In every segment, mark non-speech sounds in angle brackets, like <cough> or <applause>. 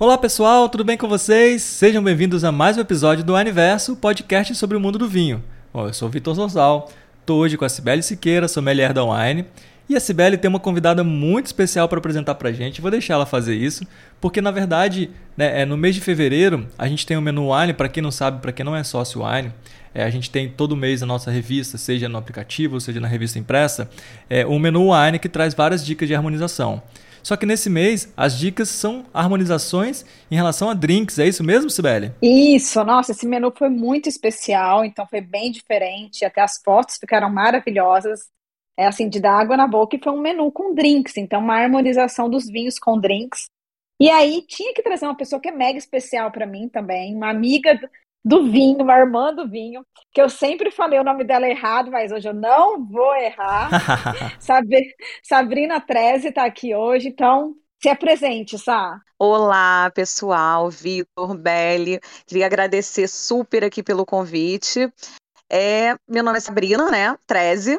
Olá pessoal, tudo bem com vocês? Sejam bem-vindos a mais um episódio do Aniverso, podcast sobre o mundo do vinho. Bom, eu sou o Vitor Zorzal, estou hoje com a Cibele Siqueira, sommelier da Wine, e a Cibele tem uma convidada muito especial para apresentar para a gente, vou deixar ela fazer isso, porque na verdade, né, é, no mês de fevereiro, a gente tem o menu Wine, para quem não sabe, para quem não é sócio Wine, é, a gente tem todo mês na nossa revista, seja no aplicativo, seja na revista impressa, é, um menu Wine que traz várias dicas de harmonização. Só que nesse mês, as dicas são harmonizações em relação a drinks. É isso mesmo, Sibeli? Isso, nossa, esse menu foi muito especial, então foi bem diferente. Até as fotos ficaram maravilhosas. É assim, de dar água na boca e foi um menu com drinks, então uma harmonização dos vinhos com drinks. E aí tinha que trazer uma pessoa que é mega especial para mim também, uma amiga do vinho, uma irmã do vinho, que eu sempre falei o nome dela errado, mas hoje eu não vou errar. <laughs> Sabrina Treze está aqui hoje, então se apresente, Sá. Olá, pessoal, Vitor, Belli. Queria agradecer super aqui pelo convite. É, meu nome é Sabrina, né? Treze.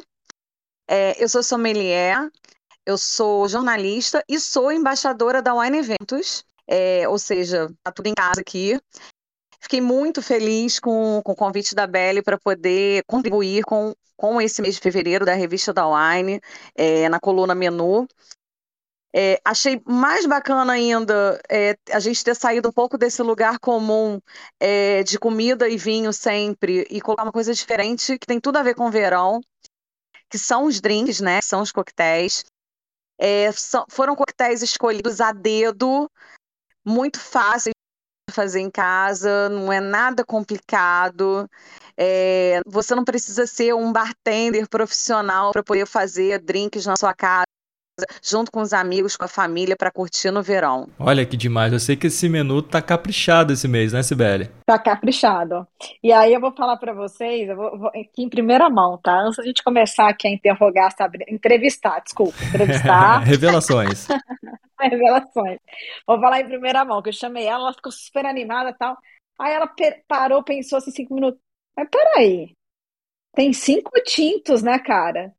É, eu sou sommelier, eu sou jornalista e sou embaixadora da Wine Eventos. É, ou seja, tá tudo em casa aqui. Fiquei muito feliz com, com o convite da Belly para poder contribuir com, com esse mês de fevereiro da revista da Wine, é, na coluna Menu. É, achei mais bacana ainda é, a gente ter saído um pouco desse lugar comum é, de comida e vinho sempre e colocar uma coisa diferente que tem tudo a ver com o verão, que são os drinks, né? São os coquetéis. É, são, foram coquetéis escolhidos a dedo, muito fáceis fazer em casa, não é nada complicado. É, você não precisa ser um bartender profissional para poder fazer drinks na sua casa junto com os amigos, com a família, para curtir no verão. Olha que demais. Eu sei que esse menu tá caprichado esse mês, né, Sibeli? Tá caprichado. E aí eu vou falar para vocês, eu vou, vou, aqui em primeira mão, tá? Antes da gente começar aqui a interrogar, sabe? Entrevistar, desculpa. Entrevistar. <laughs> Revelações. <laughs> Revelações. Vou falar em primeira mão, que eu chamei ela, ela ficou super animada e tal. Aí ela parou, pensou assim, cinco minutos. Mas peraí, tem cinco tintos, né, cara?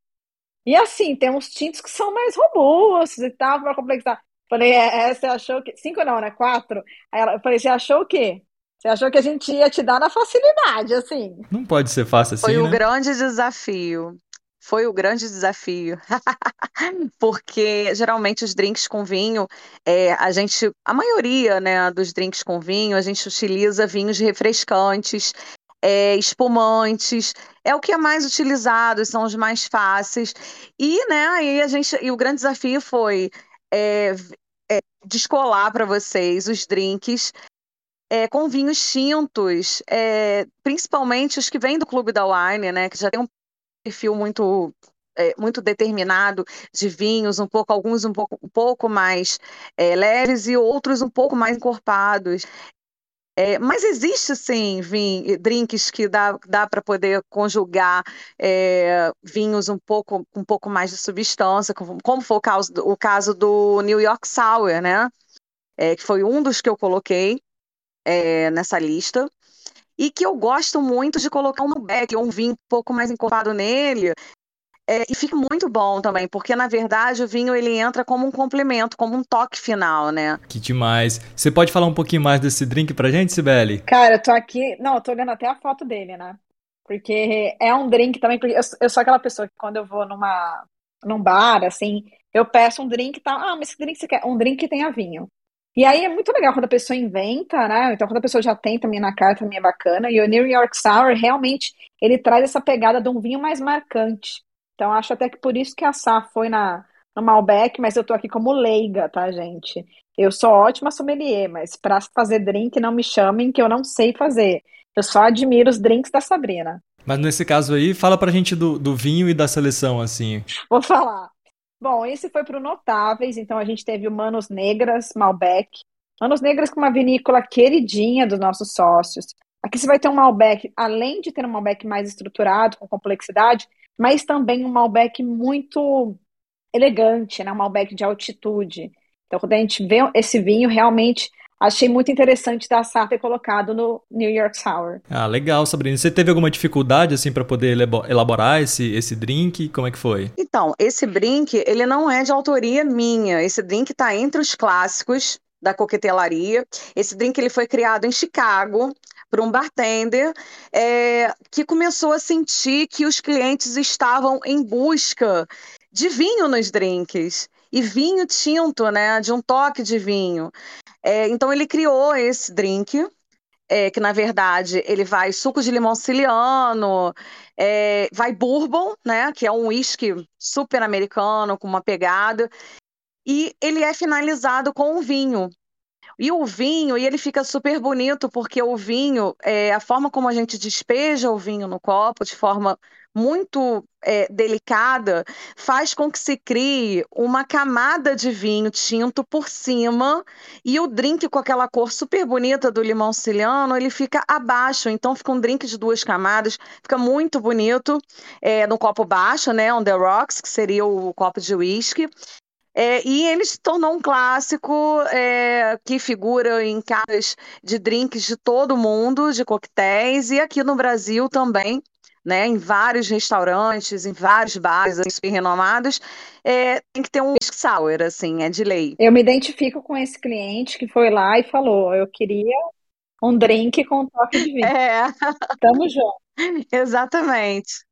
E assim, tem uns tintos que são mais robustos e tal, para complexar. Falei, é, é, você achou que. Cinco não, né? Quatro. Aí ela, eu falei, você achou o quê? Você achou que a gente ia te dar na facilidade, assim. Não pode ser fácil assim. Foi né? o grande desafio. Foi o grande desafio. <laughs> Porque geralmente os drinks com vinho, é, a gente, a maioria né, dos drinks com vinho, a gente utiliza vinhos refrescantes, é, espumantes, é o que é mais utilizado, são os mais fáceis. E, né, aí a gente, e o grande desafio foi é, é, descolar para vocês os drinks é, com vinhos tintos, é, principalmente os que vêm do Clube da Wine, né, que já tem um perfil muito é, muito determinado de vinhos, um pouco alguns um pouco, um pouco mais é, leves e outros um pouco mais encorpados. É, mas existe sim vin, drinks que dá, dá para poder conjugar é, vinhos um pouco um pouco mais de substância, como, como foi o caso, o caso do New York Sour, né? É, que foi um dos que eu coloquei é, nessa lista. E que eu gosto muito de colocar um Malbec, um vinho um pouco mais encorpado nele, é, e fica muito bom também, porque na verdade o vinho ele entra como um complemento, como um toque final, né? Que demais. Você pode falar um pouquinho mais desse drink pra gente, Sibeli? Cara, eu tô aqui. Não, eu tô olhando até a foto dele, né? Porque é um drink também, porque eu, eu sou aquela pessoa que quando eu vou numa, num bar, assim, eu peço um drink e tal. Ah, mas esse drink você quer? Um drink que tenha vinho. E aí é muito legal quando a pessoa inventa, né? Então, quando a pessoa já tem também na carta, também é bacana. E o New York Sour, realmente, ele traz essa pegada de um vinho mais marcante. Então, acho até que por isso que a Sá foi na, no Malbec, mas eu tô aqui como leiga, tá, gente? Eu sou ótima sommelier, mas para fazer drink não me chamem que eu não sei fazer. Eu só admiro os drinks da Sabrina. Mas nesse caso aí, fala pra gente do, do vinho e da seleção, assim. Vou falar. Bom, esse foi pro Notáveis, então a gente teve o Manos Negras, Malbec. Manos Negras com uma vinícola queridinha dos nossos sócios. Aqui você vai ter um Malbec, além de ter um Malbec mais estruturado, com complexidade, mas também um Malbec muito elegante, né? Um Malbec de altitude. Então, quando a gente vê esse vinho, realmente achei muito interessante da Sá ter colocado no New York Sour. Ah, legal, Sabrina. Você teve alguma dificuldade assim para poder elaborar esse, esse drink? Como é que foi? Então, esse drink, ele não é de autoria minha. Esse drink está entre os clássicos da coquetelaria. Esse drink ele foi criado em Chicago por um bartender é, que começou a sentir que os clientes estavam em busca de vinho nos drinks e vinho tinto, né, de um toque de vinho. É, então ele criou esse drink, é, que na verdade ele vai suco de limão siciliano, é, vai bourbon, né, que é um whisky super americano com uma pegada, e ele é finalizado com um vinho. E o vinho, e ele fica super bonito, porque o vinho, é, a forma como a gente despeja o vinho no copo, de forma muito é, delicada, faz com que se crie uma camada de vinho tinto por cima e o drink com aquela cor super bonita do limão siciliano, ele fica abaixo. Então fica um drink de duas camadas, fica muito bonito é, no copo baixo, né, on the rocks, que seria o copo de whisky. É, e ele se tornou um clássico é, que figura em casas de drinks de todo mundo, de coquetéis, e aqui no Brasil também né, em vários restaurantes, em vários bares assim, renomados, é, tem que ter um whisky sour, assim, é de lei. Eu me identifico com esse cliente que foi lá e falou, eu queria um drink com um toque de vinho. É. Tamo junto. <laughs> Exatamente.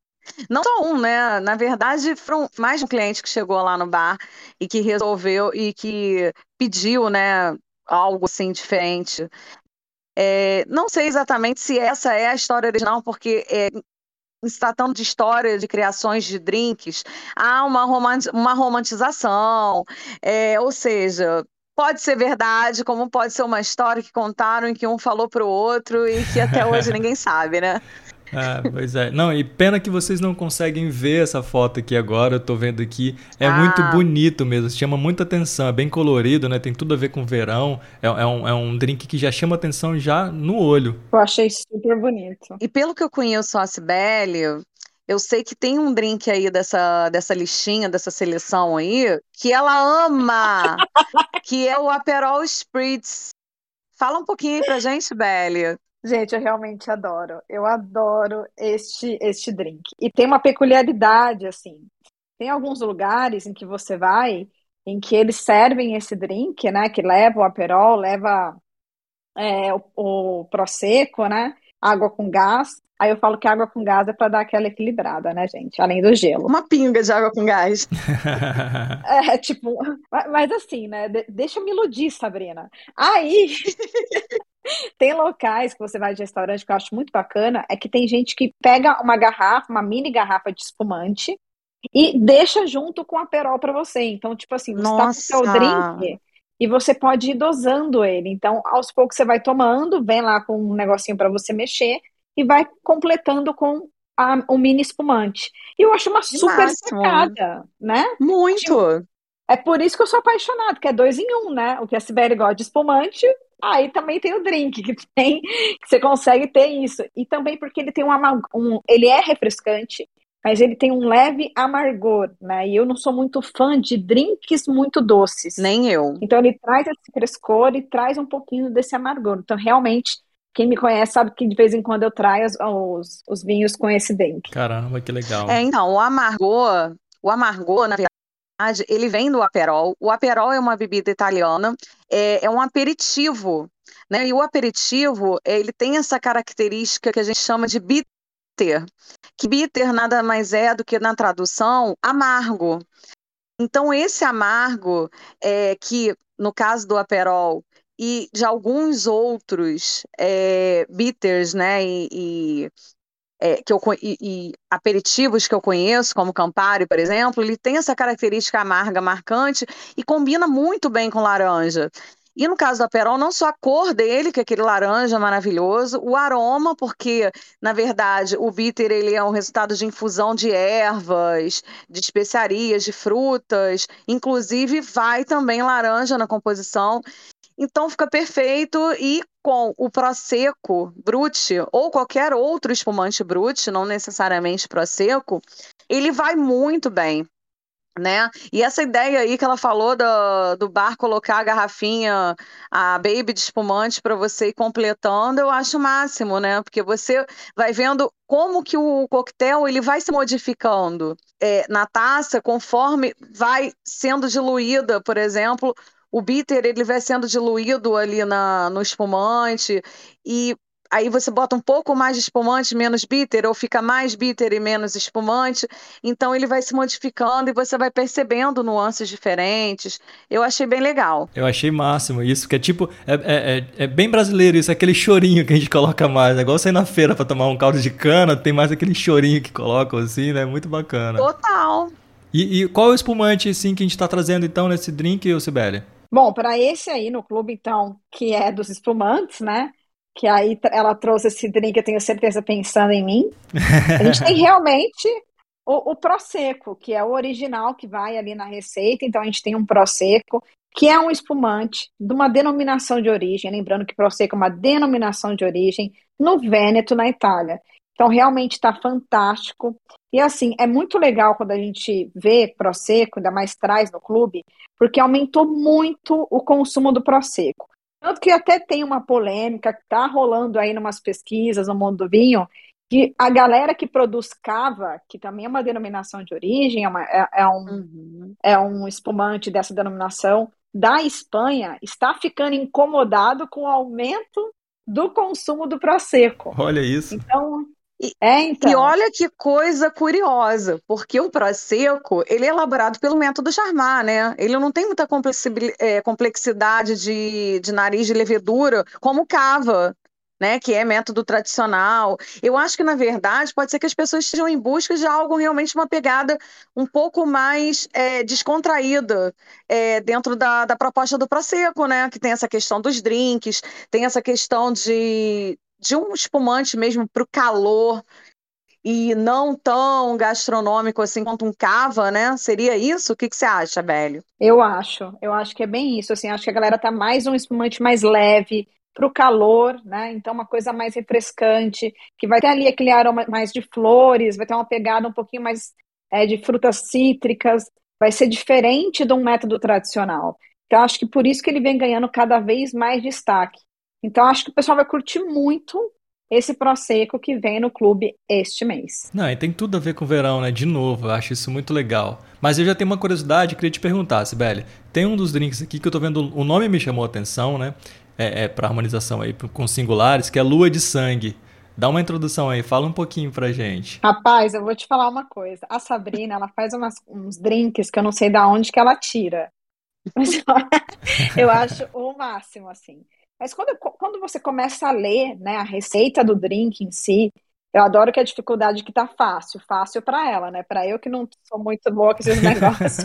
Não só um, né? Na verdade, foram mais de um cliente que chegou lá no bar e que resolveu e que pediu, né, algo assim diferente. É, não sei exatamente se essa é a história original, porque é, se tratando de história de criações de drinks, há uma, uma romantização, é, ou seja, pode ser verdade, como pode ser uma história que contaram em que um falou para o outro e que até hoje ninguém sabe, né? <laughs> Ah, pois é. Não, e pena que vocês não conseguem ver essa foto aqui agora. Eu tô vendo aqui. É ah. muito bonito mesmo. Chama muita atenção. É bem colorido, né? Tem tudo a ver com verão. É, é, um, é um drink que já chama atenção já no olho. Eu achei super bonito. E pelo que eu conheço a Cibele, eu sei que tem um drink aí dessa, dessa listinha, dessa seleção aí, que ela ama, <laughs> que é o Aperol Spritz. Fala um pouquinho aí pra gente, Belle. Gente, eu realmente adoro. Eu adoro este este drink. E tem uma peculiaridade assim. Tem alguns lugares em que você vai em que eles servem esse drink, né? Que leva o aperol, leva é, o, o prosecco, né? Água com gás. Aí eu falo que água com gás é para dar aquela equilibrada, né, gente? Além do gelo. Uma pinga de água com gás. <laughs> é, tipo, mas assim, né? Deixa eu me iludir, Sabrina. Aí <laughs> Tem locais que você vai de restaurante que eu acho muito bacana, é que tem gente que pega uma garrafa, uma mini garrafa de espumante e deixa junto com a perol para você. Então, tipo assim, você Nossa. tá com o seu drink e você pode ir dosando ele. Então, aos poucos você vai tomando, vem lá com um negocinho para você mexer e vai completando com a, o mini espumante. E eu acho uma que super sacada, né? Muito! Tipo, é por isso que eu sou apaixonado, que é dois em um, né? O que a Sibeli gosta de espumante, aí também tem o drink, que <laughs> tem, que você consegue ter isso. E também porque ele tem um, um ele é refrescante, mas ele tem um leve amargor, né? E eu não sou muito fã de drinks muito doces. Nem eu. Então ele traz esse frescor e traz um pouquinho desse amargor. Então realmente quem me conhece sabe que de vez em quando eu traio os, os, os vinhos com esse drink. Caramba, que legal. É, então, o amargor, o amargor, na verdade, ele vem do aperol. O aperol é uma bebida italiana, é, é um aperitivo, né? E o aperitivo, ele tem essa característica que a gente chama de bitter, que bitter nada mais é do que na tradução amargo. Então esse amargo é que no caso do aperol e de alguns outros é, bitters, né, e, e é, que eu, e, e, aperitivos que eu conheço, como Campari, por exemplo, ele tem essa característica amarga marcante e combina muito bem com laranja. E no caso do Aperol, não só a cor dele, que é aquele laranja maravilhoso, o aroma, porque, na verdade, o bitter ele é um resultado de infusão de ervas, de especiarias, de frutas, inclusive vai também laranja na composição. Então fica perfeito e com o Prosecco Brut ou qualquer outro espumante Brut, não necessariamente Prosecco, ele vai muito bem. né? E essa ideia aí que ela falou do, do bar colocar a garrafinha, a baby de espumante para você ir completando, eu acho o máximo, né? Porque você vai vendo como que o coquetel ele vai se modificando é, na taça conforme vai sendo diluída, por exemplo, o bitter ele vai sendo diluído ali na, no espumante e aí você bota um pouco mais de espumante, menos bitter, ou fica mais bitter e menos espumante. Então ele vai se modificando e você vai percebendo nuances diferentes. Eu achei bem legal. Eu achei máximo isso, que é tipo, é, é, é, é bem brasileiro isso, é aquele chorinho que a gente <laughs> coloca mais. É igual sair na feira para tomar um caldo de cana, tem mais aquele chorinho que colocam assim, né? Muito bacana. Total. E, e qual é o espumante assim que a gente está trazendo então nesse drink, Sibeli? Bom, para esse aí no clube, então, que é dos espumantes, né? que aí ela trouxe esse drink, eu tenho certeza, pensando em mim. A gente tem <laughs> realmente o, o Prosecco, que é o original que vai ali na receita. Então, a gente tem um Prosecco, que é um espumante de uma denominação de origem. Lembrando que Prosecco é uma denominação de origem no Vêneto, na Itália. Então, realmente está fantástico. E, assim, é muito legal quando a gente vê Prosecco, ainda mais traz no clube, porque aumentou muito o consumo do Prosecco. Tanto que até tem uma polêmica que está rolando aí em umas pesquisas no mundo do vinho, que a galera que produz cava, que também é uma denominação de origem, é, uma, é, é um, uhum. é um espumante dessa denominação, da Espanha, está ficando incomodado com o aumento do consumo do Prosecco. Olha isso. Então, e, é, então. e olha que coisa curiosa, porque o Prosecco, ele é elaborado pelo método Charmat, né? Ele não tem muita é, complexidade de, de nariz de levedura, como o cava, né, que é método tradicional. Eu acho que, na verdade, pode ser que as pessoas estejam em busca de algo realmente uma pegada um pouco mais é, descontraída é, dentro da, da proposta do Prosecco, né? Que tem essa questão dos drinks, tem essa questão de, de um espumante mesmo para o calor e não tão gastronômico assim quanto um cava, né? Seria isso? O que, que você acha, Bélio? Eu acho, eu acho que é bem isso. Assim, acho que a galera tá mais um espumante mais leve para o calor, né? Então uma coisa mais refrescante, que vai ter ali aquele aroma mais de flores, vai ter uma pegada um pouquinho mais é, de frutas cítricas, vai ser diferente de um método tradicional. Então acho que por isso que ele vem ganhando cada vez mais destaque. Então, acho que o pessoal vai curtir muito esse Prosecco que vem no clube este mês. Não, e tem tudo a ver com o verão, né? De novo, eu acho isso muito legal. Mas eu já tenho uma curiosidade, queria te perguntar, Sibeli. Tem um dos drinks aqui que eu tô vendo, o nome me chamou a atenção, né? É, é para harmonização aí com singulares, que é Lua de Sangue. Dá uma introdução aí, fala um pouquinho pra gente. Rapaz, eu vou te falar uma coisa. A Sabrina, ela faz umas, uns drinks que eu não sei da onde que ela tira. <laughs> Mas eu acho o máximo, assim. Mas quando, quando você começa a ler né, a receita do drink em si, eu adoro que a dificuldade que tá fácil, fácil para ela, né? Para eu que não sou muito boa com esses <laughs> negócios.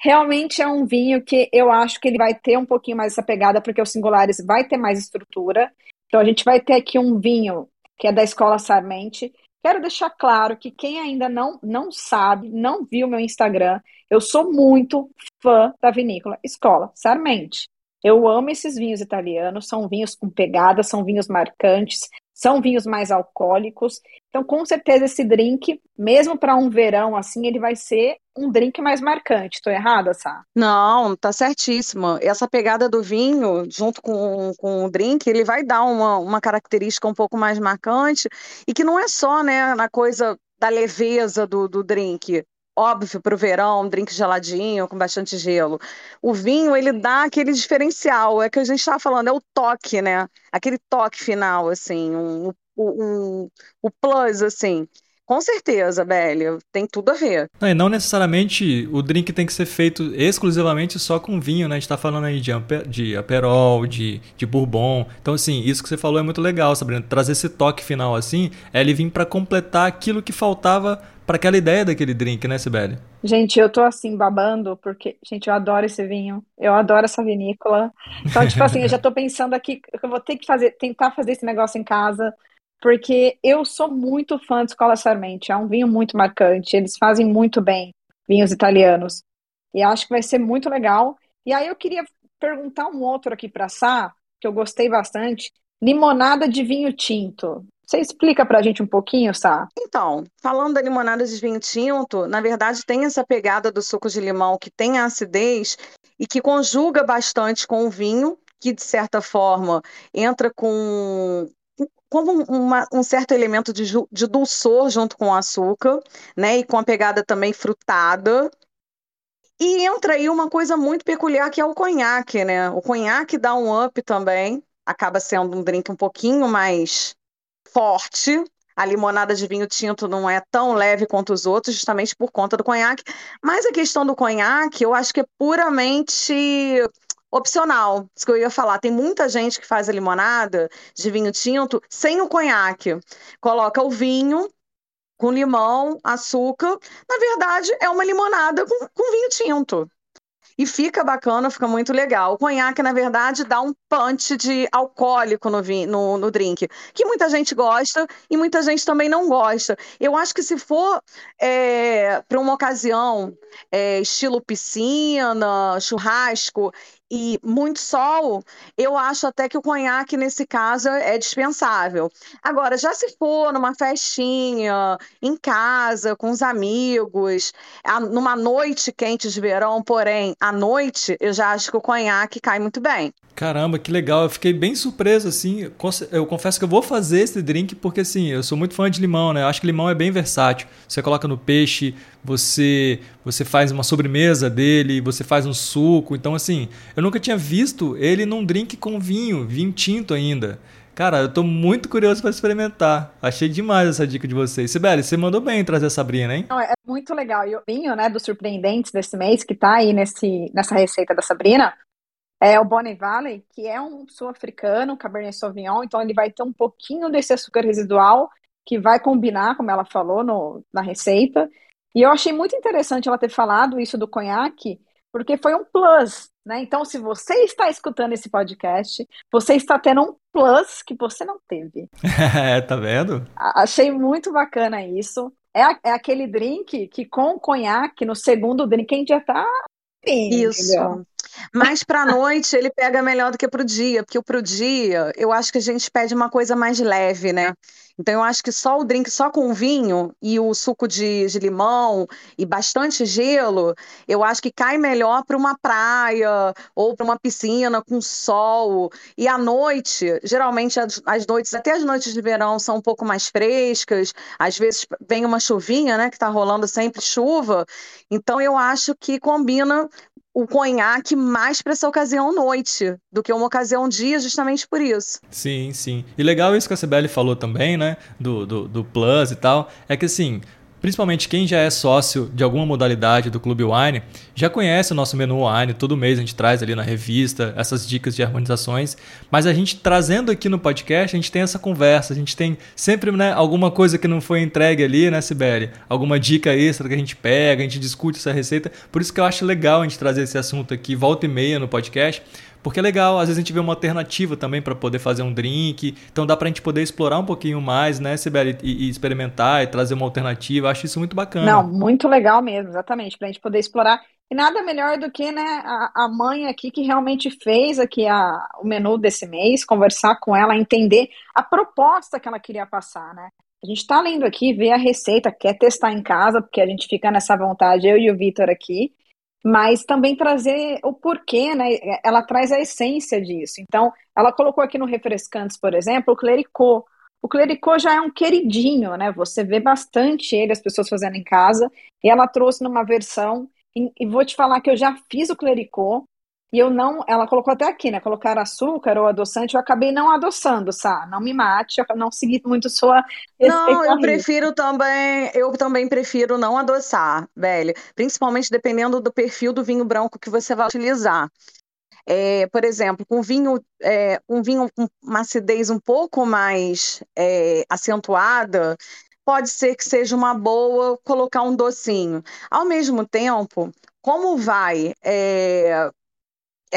Realmente é um vinho que eu acho que ele vai ter um pouquinho mais essa pegada, porque o Singulares vai ter mais estrutura. Então a gente vai ter aqui um vinho que é da Escola Sarmente. Quero deixar claro que quem ainda não, não sabe, não viu meu Instagram, eu sou muito fã da vinícola Escola Sarmente. Eu amo esses vinhos italianos, são vinhos com pegada, são vinhos marcantes, são vinhos mais alcoólicos. Então, com certeza, esse drink, mesmo para um verão assim, ele vai ser um drink mais marcante. Estou errada, Sá? Não, tá certíssima. Essa pegada do vinho, junto com, com o drink, ele vai dar uma, uma característica um pouco mais marcante e que não é só né, na coisa da leveza do, do drink óbvio para o verão, um drink geladinho, com bastante gelo. O vinho, ele dá aquele diferencial, é que a gente estava falando, é o toque, né? Aquele toque final, assim, um, um, um, o plus, assim. Com certeza, Bélia, tem tudo a ver. Não, e não necessariamente o drink tem que ser feito exclusivamente só com vinho, né? A gente tá falando aí de, de aperol, de, de bourbon. Então, assim, isso que você falou é muito legal, Sabrina. Trazer esse toque final assim, é ele vir para completar aquilo que faltava para aquela ideia daquele drink, né, Sibeli? Gente, eu tô assim babando porque, gente, eu adoro esse vinho. Eu adoro essa vinícola. Então, tipo assim, eu já tô pensando aqui que eu vou ter que fazer, tentar fazer esse negócio em casa, porque eu sou muito fã de Escola Sarmente. É um vinho muito marcante. Eles fazem muito bem vinhos italianos. E acho que vai ser muito legal. E aí eu queria perguntar um outro aqui para Sá, que eu gostei bastante. Limonada de vinho tinto. Você explica pra gente um pouquinho, Sá? Então, falando da limonada de vinho tinto, na verdade tem essa pegada do suco de limão que tem a acidez e que conjuga bastante com o vinho, que de certa forma entra com como uma, um certo elemento de, de dulçor junto com o açúcar, né? E com a pegada também frutada. E entra aí uma coisa muito peculiar que é o conhaque, né? O conhaque dá um up também, acaba sendo um drink um pouquinho mais forte. A limonada de vinho tinto não é tão leve quanto os outros, justamente por conta do conhaque. Mas a questão do conhaque, eu acho que é puramente opcional. Isso que eu ia falar. Tem muita gente que faz a limonada de vinho tinto sem o conhaque. Coloca o vinho com limão, açúcar. Na verdade, é uma limonada com, com vinho tinto. E fica bacana, fica muito legal. O conhaque, na verdade, dá um punch de alcoólico no, no, no drink, que muita gente gosta e muita gente também não gosta. Eu acho que se for é, para uma ocasião é, estilo piscina, churrasco, e muito sol, eu acho até que o conhaque, nesse caso, é dispensável. Agora, já se for numa festinha, em casa, com os amigos, numa noite quente de verão, porém, à noite, eu já acho que o conhaque cai muito bem. Caramba, que legal. Eu fiquei bem surpreso, assim. Eu confesso que eu vou fazer esse drink porque, assim, eu sou muito fã de limão, né? Eu acho que limão é bem versátil. Você coloca no peixe, você você faz uma sobremesa dele, você faz um suco. Então, assim, eu nunca tinha visto ele num drink com vinho, vinho tinto ainda. Cara, eu tô muito curioso para experimentar. Achei demais essa dica de vocês. Sibeli, você mandou bem trazer a Sabrina, hein? Não, é muito legal. E o vinho, né, dos surpreendentes desse mês, que tá aí nesse, nessa receita da Sabrina, é o Bonnie Valley, que é um sul-africano, Cabernet Sauvignon, então ele vai ter um pouquinho desse açúcar residual que vai combinar, como ela falou no, na receita. E eu achei muito interessante ela ter falado isso do conhaque, porque foi um plus, né? Então, se você está escutando esse podcast, você está tendo um plus que você não teve. <laughs> É, tá vendo? Achei muito bacana isso. É, é aquele drink que com conhaque, no segundo drink, a gente já tá isso. Entendeu? Mas para a noite ele pega melhor do que para o dia, porque para o dia eu acho que a gente pede uma coisa mais leve, né? Então eu acho que só o drink, só com vinho e o suco de, de limão e bastante gelo, eu acho que cai melhor para uma praia ou para uma piscina com sol. E à noite, geralmente as, as, noites, até as noites de verão são um pouco mais frescas, às vezes vem uma chuvinha, né? Que está rolando sempre chuva. Então eu acho que combina o conhaque mais para essa ocasião noite do que uma ocasião dia, justamente por isso. Sim, sim. E legal isso que a Sibeli falou também, né? Do, do, do Plus e tal. É que assim, principalmente quem já é sócio de alguma modalidade do Clube Wine, já conhece o nosso menu Wine, todo mês a gente traz ali na revista essas dicas de harmonizações, mas a gente trazendo aqui no podcast, a gente tem essa conversa, a gente tem sempre né, alguma coisa que não foi entregue ali, né, Sibeli? Alguma dica extra que a gente pega, a gente discute essa receita, por isso que eu acho legal a gente trazer esse assunto aqui volta e meia no podcast, porque é legal, às vezes a gente vê uma alternativa também para poder fazer um drink. Então dá para a gente poder explorar um pouquinho mais, né, Sibeli? E, e, experimentar e trazer uma alternativa. Acho isso muito bacana. Não, muito legal mesmo, exatamente. Para a gente poder explorar. E nada melhor do que né, a, a mãe aqui que realmente fez aqui a, o menu desse mês, conversar com ela, entender a proposta que ela queria passar, né? A gente está lendo aqui, vê a receita, quer testar em casa, porque a gente fica nessa vontade, eu e o Vitor aqui mas também trazer o porquê, né? Ela traz a essência disso. Então, ela colocou aqui no Refrescantes, por exemplo, o clericô. O clericô já é um queridinho, né? Você vê bastante ele, as pessoas fazendo em casa, e ela trouxe numa versão, e, e vou te falar que eu já fiz o clericô, e eu não, ela colocou até aqui, né? Colocar açúcar ou adoçante, eu acabei não adoçando, Sá. Não me mate, eu não segui muito sua. Não, eu prefiro também, eu também prefiro não adoçar, velho. Principalmente dependendo do perfil do vinho branco que você vai utilizar. É, por exemplo, com vinho, é, um vinho com uma acidez um pouco mais é, acentuada, pode ser que seja uma boa colocar um docinho. Ao mesmo tempo, como vai é,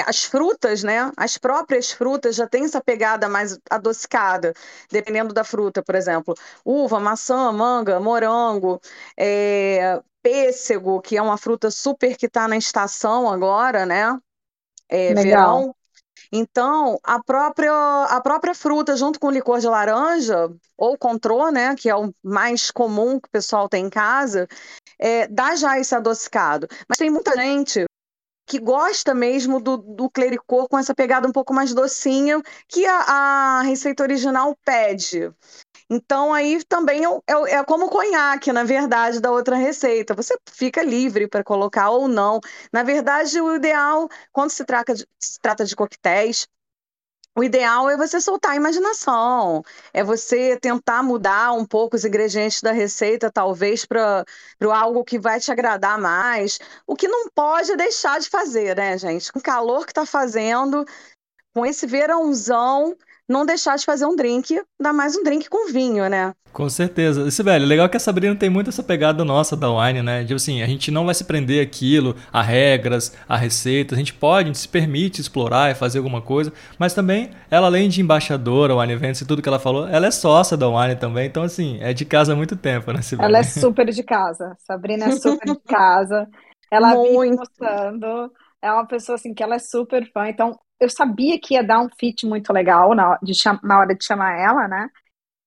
as frutas, né? As próprias frutas já têm essa pegada mais adocicada, dependendo da fruta, por exemplo, uva, maçã, manga, morango, é, pêssego, que é uma fruta super que está na estação agora, né? É, verão. Então, a própria, a própria fruta, junto com o licor de laranja, ou contrô, né, que é o mais comum que o pessoal tem em casa, é, dá já esse adocicado. Mas tem muita gente que gosta mesmo do, do clericor com essa pegada um pouco mais docinha que a, a receita original pede. Então, aí também é, é, é, como o conhaque, na verdade, da outra receita. Você fica livre para colocar ou não. Na verdade, o ideal, quando se trata de, se trata de coquetéis, o ideal é você soltar a imaginação, é você tentar mudar um pouco os ingredientes da receita, talvez para algo que vai te agradar mais. O que não pode é deixar de fazer, né, gente? Com o calor que está fazendo, com esse verãozão, não deixar de fazer um drink, ainda mais um drink com vinho, né? Com certeza. Esse velho, legal que a Sabrina tem muito essa pegada nossa da wine, né? Tipo assim, a gente não vai se prender aquilo, a regras, a receita. A gente pode, a gente se permite explorar e fazer alguma coisa. Mas também, ela além de embaixadora, Wine Events e tudo que ela falou, ela é sócia da wine também. Então, assim, é de casa há muito tempo, né, Sibeli? Ela é super de casa. <laughs> Sabrina é super de casa. Ela muito. vive mostrando. É uma pessoa, assim, que ela é super fã. Então, eu sabia que ia dar um fit muito legal na, de, na hora de chamar ela, né?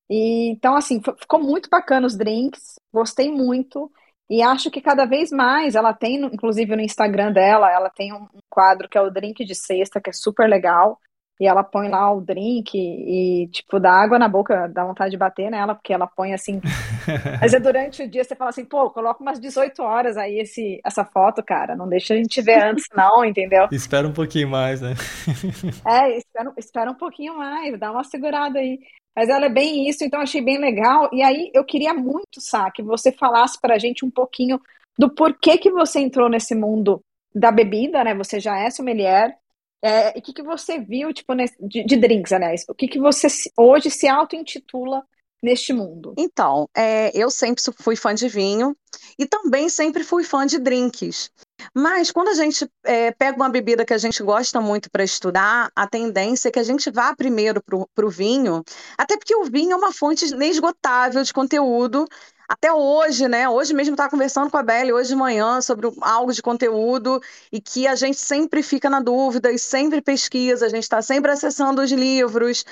E, então, assim, ficou muito bacana os drinks, gostei muito. E acho que cada vez mais ela tem, inclusive no Instagram dela, ela tem um quadro que é o Drink de Sexta, que é super legal e ela põe lá o drink e, tipo, dá água na boca, dá vontade de bater nela, porque ela põe assim. <laughs> Mas é durante o dia você fala assim, pô, coloca umas 18 horas aí esse, essa foto, cara. Não deixa a gente ver antes, não, entendeu? Espera um pouquinho mais, né? <laughs> é, espera, espera um pouquinho mais, dá uma segurada aí. Mas ela é bem isso, então achei bem legal. E aí eu queria muito, Sá, que você falasse pra gente um pouquinho do porquê que você entrou nesse mundo da bebida, né? Você já é sommelier, é, o que, que você viu, tipo, nesse, de, de, drinks, aliás? O que, que você hoje se auto-intitula neste mundo? Então, é, eu sempre fui fã de vinho e também sempre fui fã de drinks. Mas quando a gente é, pega uma bebida que a gente gosta muito para estudar, a tendência é que a gente vá primeiro para o vinho, até porque o vinho é uma fonte inesgotável de conteúdo até hoje, né? Hoje mesmo estava conversando com a Belle, hoje de manhã, sobre algo de conteúdo e que a gente sempre fica na dúvida e sempre pesquisa, a gente está sempre acessando os livros.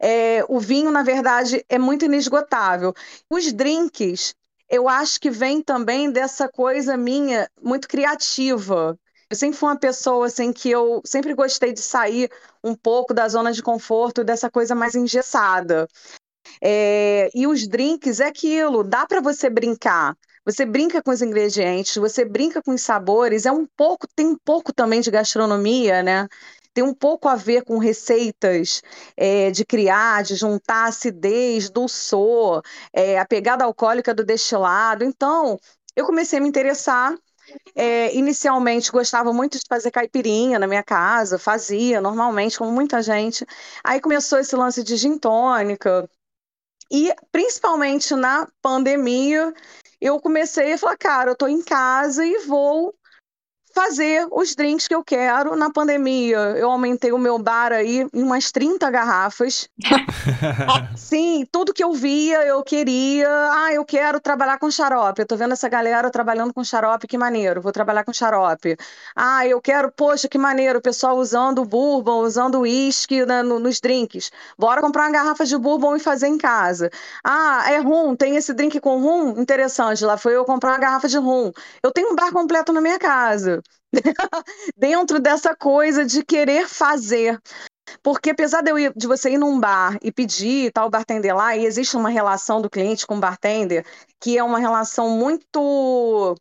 É, o vinho, na verdade, é muito inesgotável. Os drinks, eu acho que vem também dessa coisa minha muito criativa. Eu sempre fui uma pessoa assim que eu sempre gostei de sair um pouco da zona de conforto, dessa coisa mais engessada. É, e os drinks é aquilo, dá para você brincar. Você brinca com os ingredientes, você brinca com os sabores, é um pouco, tem um pouco também de gastronomia, né? Tem um pouco a ver com receitas é, de criar, de juntar acidez, dulçor, é, a pegada alcoólica do destilado. Então, eu comecei a me interessar é, inicialmente gostava muito de fazer caipirinha na minha casa, fazia normalmente, como muita gente. Aí começou esse lance de gin tônica, e principalmente na pandemia, eu comecei a falar, cara, eu tô em casa e vou fazer os drinks que eu quero na pandemia. Eu aumentei o meu bar aí em umas 30 garrafas. <laughs> Sim, tudo que eu via, eu queria. Ah, eu quero trabalhar com xarope. Eu tô vendo essa galera trabalhando com xarope, que maneiro. Vou trabalhar com xarope. Ah, eu quero, poxa, que maneiro, o pessoal usando bourbon, usando uísque né, no, nos drinks. Bora comprar uma garrafa de bourbon e fazer em casa. Ah, é rum, tem esse drink com rum? Interessante, lá foi eu comprar uma garrafa de rum. Eu tenho um bar completo na minha casa. <laughs> dentro dessa coisa de querer fazer. Porque apesar de, ir, de você ir num bar e pedir tal bartender lá, e existe uma relação do cliente com o bartender, que é uma relação muito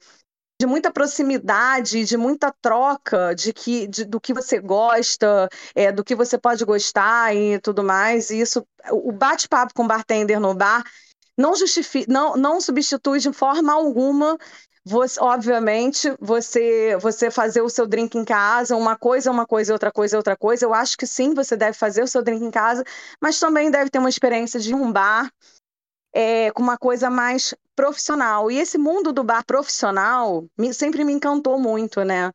de muita proximidade, de muita troca de que, de, do que você gosta, é, do que você pode gostar e tudo mais. E isso, o bate-papo com o bartender no bar não justifica, não, não substitui de forma alguma você, obviamente, você você fazer o seu drink em casa, uma coisa é uma coisa, outra coisa é outra coisa. Eu acho que sim, você deve fazer o seu drink em casa, mas também deve ter uma experiência de um bar é, com uma coisa mais profissional. E esse mundo do bar profissional me, sempre me encantou muito, né?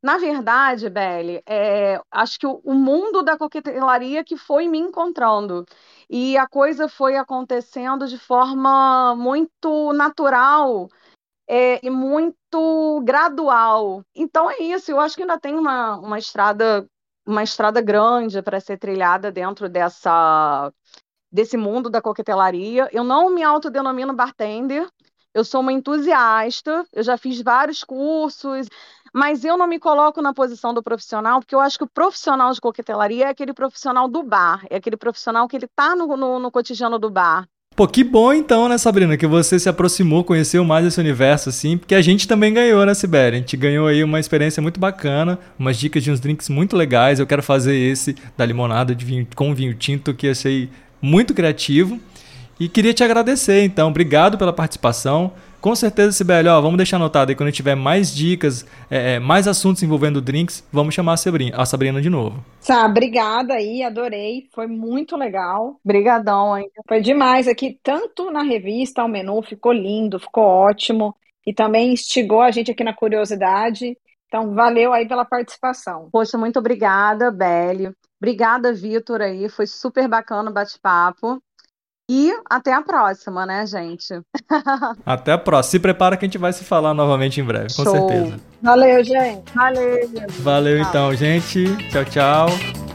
Na verdade, Belle, é, acho que o, o mundo da coquetelaria que foi me encontrando. E a coisa foi acontecendo de forma muito natural é, e muito gradual. Então é isso, eu acho que ainda tem uma, uma estrada uma estrada grande para ser trilhada dentro dessa desse mundo da coquetelaria. Eu não me autodenomino bartender, eu sou uma entusiasta, eu já fiz vários cursos, mas eu não me coloco na posição do profissional, porque eu acho que o profissional de coquetelaria é aquele profissional do bar, é aquele profissional que ele está no, no, no cotidiano do bar. Pô, que bom então, né, Sabrina, que você se aproximou, conheceu mais esse universo, assim, porque a gente também ganhou, né, Sibéria? A gente ganhou aí uma experiência muito bacana, umas dicas de uns drinks muito legais. Eu quero fazer esse da limonada de vinho, com vinho tinto, que achei muito criativo. E queria te agradecer, então. Obrigado pela participação. Com certeza, Sibeli, ó, vamos deixar anotado aí quando tiver mais dicas, é, é, mais assuntos envolvendo drinks, vamos chamar a Sabrina, a Sabrina de novo. Tá, obrigada aí, adorei, foi muito legal. Obrigadão, hein? Foi demais aqui, tanto na revista, o menu ficou lindo, ficou ótimo, e também instigou a gente aqui na curiosidade. Então, valeu aí pela participação. Poxa, muito obrigada, Beli. Obrigada, Vitor, aí. Foi super bacana o bate-papo. E até a próxima, né, gente? <laughs> até a próxima. Se prepara que a gente vai se falar novamente em breve, com Show. certeza. Valeu, gente. Valeu. Valeu, tchau. então, gente. Tchau, tchau.